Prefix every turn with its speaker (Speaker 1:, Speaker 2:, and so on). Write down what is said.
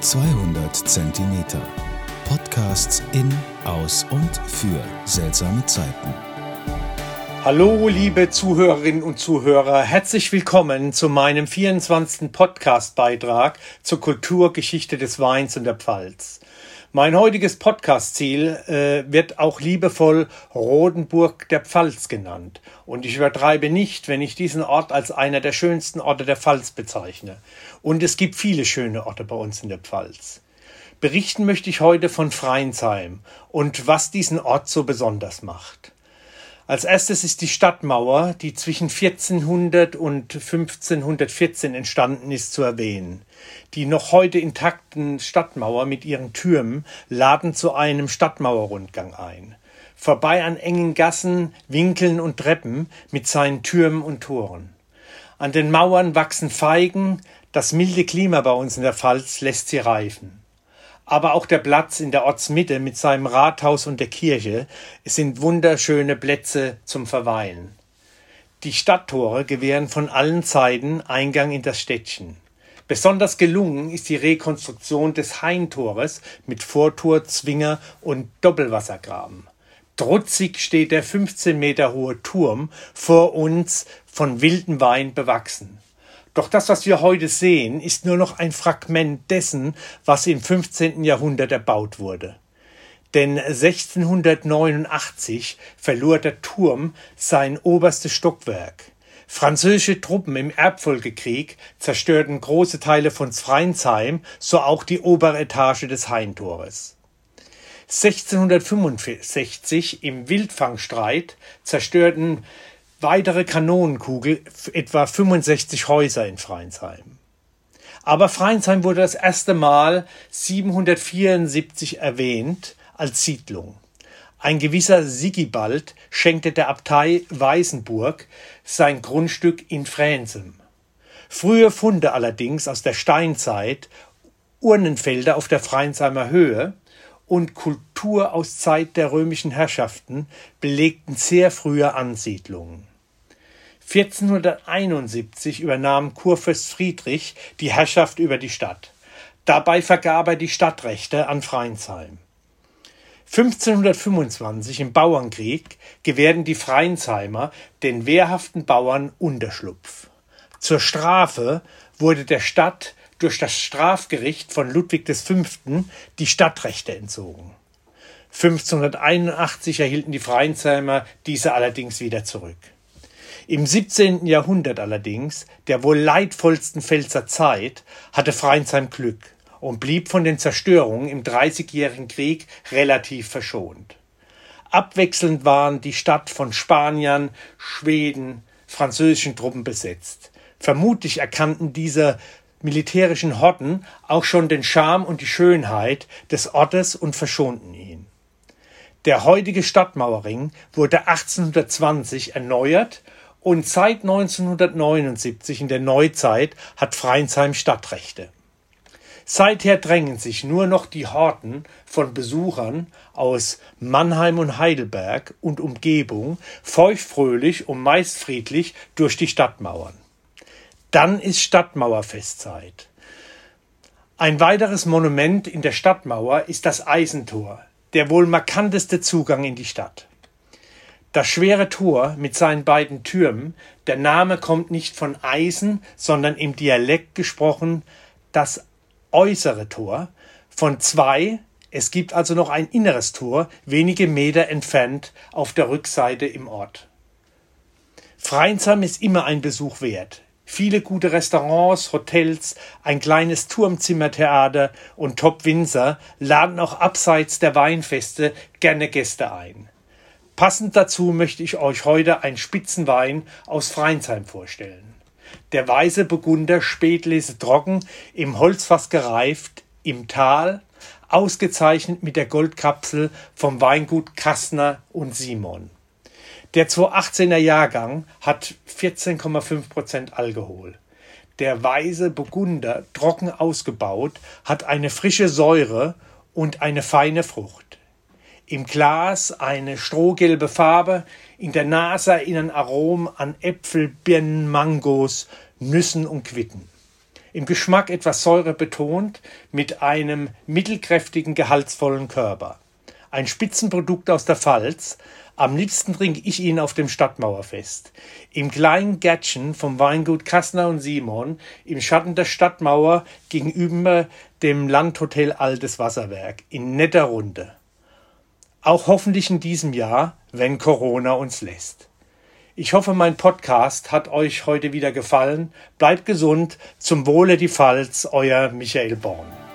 Speaker 1: 200 Zentimeter. Podcasts in, aus und für seltsame Zeiten.
Speaker 2: Hallo, liebe Zuhörerinnen und Zuhörer, herzlich willkommen zu meinem 24. Podcast-Beitrag zur Kulturgeschichte des Weins und der Pfalz. Mein heutiges Podcast-Ziel äh, wird auch liebevoll Rodenburg der Pfalz genannt. Und ich übertreibe nicht, wenn ich diesen Ort als einer der schönsten Orte der Pfalz bezeichne. Und es gibt viele schöne Orte bei uns in der Pfalz. Berichten möchte ich heute von Freinsheim und was diesen Ort so besonders macht. Als erstes ist die Stadtmauer, die zwischen 1400 und 1514 entstanden ist, zu erwähnen. Die noch heute intakten Stadtmauer mit ihren Türmen laden zu einem Stadtmauerrundgang ein. Vorbei an engen Gassen, Winkeln und Treppen mit seinen Türmen und Toren. An den Mauern wachsen Feigen, das milde Klima bei uns in der Pfalz lässt sie reifen aber auch der Platz in der Ortsmitte mit seinem Rathaus und der Kirche sind wunderschöne Plätze zum Verweilen. Die Stadttore gewähren von allen Seiten Eingang in das Städtchen. Besonders gelungen ist die Rekonstruktion des Haintores mit Vortor, Zwinger und Doppelwassergraben. Trutzig steht der 15 Meter hohe Turm vor uns von wildem Wein bewachsen. Doch das, was wir heute sehen, ist nur noch ein Fragment dessen, was im 15. Jahrhundert erbaut wurde. Denn 1689 verlor der Turm sein oberstes Stockwerk. Französische Truppen im Erbfolgekrieg zerstörten große Teile von Freinsheim, so auch die obere Etage des Haintores. 1665 im Wildfangstreit zerstörten weitere Kanonenkugel etwa 65 Häuser in Freinsheim. Aber Freinsheim wurde das erste Mal 774 erwähnt als Siedlung. Ein gewisser Sigibald schenkte der Abtei Weißenburg sein Grundstück in Fränzem. Frühe Funde allerdings aus der Steinzeit, Urnenfelder auf der Freinsheimer Höhe und Kultur aus Zeit der römischen Herrschaften belegten sehr frühe Ansiedlungen. 1471 übernahm Kurfürst Friedrich die Herrschaft über die Stadt. Dabei vergab er die Stadtrechte an Freinsheim. 1525 im Bauernkrieg gewährten die Freiensheimer den wehrhaften Bauern Unterschlupf. Zur Strafe wurde der Stadt durch das Strafgericht von Ludwig V. die Stadtrechte entzogen. 1581 erhielten die Freiensheimer diese allerdings wieder zurück. Im 17. Jahrhundert allerdings, der wohl leidvollsten Pfälzer Zeit, hatte Freinsheim Glück und blieb von den Zerstörungen im Dreißigjährigen Krieg relativ verschont. Abwechselnd waren die Stadt von Spaniern, Schweden, französischen Truppen besetzt. Vermutlich erkannten diese militärischen Horten auch schon den Charme und die Schönheit des Ortes und verschonten ihn. Der heutige Stadtmauerring wurde 1820 erneuert und seit 1979 in der Neuzeit hat Freinsheim Stadtrechte. Seither drängen sich nur noch die Horten von Besuchern aus Mannheim und Heidelberg und Umgebung feuchtfröhlich und meist friedlich durch die Stadtmauern. Dann ist Stadtmauerfestzeit. Ein weiteres Monument in der Stadtmauer ist das Eisentor, der wohl markanteste Zugang in die Stadt. Das schwere Tor mit seinen beiden Türmen, der Name kommt nicht von Eisen, sondern im Dialekt gesprochen das äußere Tor, von zwei, es gibt also noch ein inneres Tor, wenige Meter entfernt auf der Rückseite im Ort. Freinsheim ist immer ein Besuch wert. Viele gute Restaurants, Hotels, ein kleines Turmzimmertheater und Top Winzer laden auch abseits der Weinfeste gerne Gäste ein. Passend dazu möchte ich euch heute einen Spitzenwein aus Freinsheim vorstellen. Der weiße Burgunder Spätlese trocken, im Holzfass gereift, im Tal, ausgezeichnet mit der Goldkapsel vom Weingut Kastner und Simon. Der 218er Jahrgang hat 14,5 Prozent Alkohol. Der weiße Burgunder, trocken ausgebaut, hat eine frische Säure und eine feine Frucht. Im Glas eine strohgelbe Farbe, in der Nase erinnern Aromen an Äpfel, Birnen, Mangos, Nüssen und Quitten. Im Geschmack etwas Säure betont, mit einem mittelkräftigen, gehaltsvollen Körper. Ein Spitzenprodukt aus der Pfalz. Am liebsten trinke ich ihn auf dem Stadtmauerfest. Im kleinen Gärtchen vom Weingut Kassner und Simon, im Schatten der Stadtmauer gegenüber dem Landhotel Altes Wasserwerk, in netter Runde. Auch hoffentlich in diesem Jahr, wenn Corona uns lässt. Ich hoffe, mein Podcast hat euch heute wieder gefallen. Bleibt gesund. Zum Wohle die Pfalz, euer Michael Born.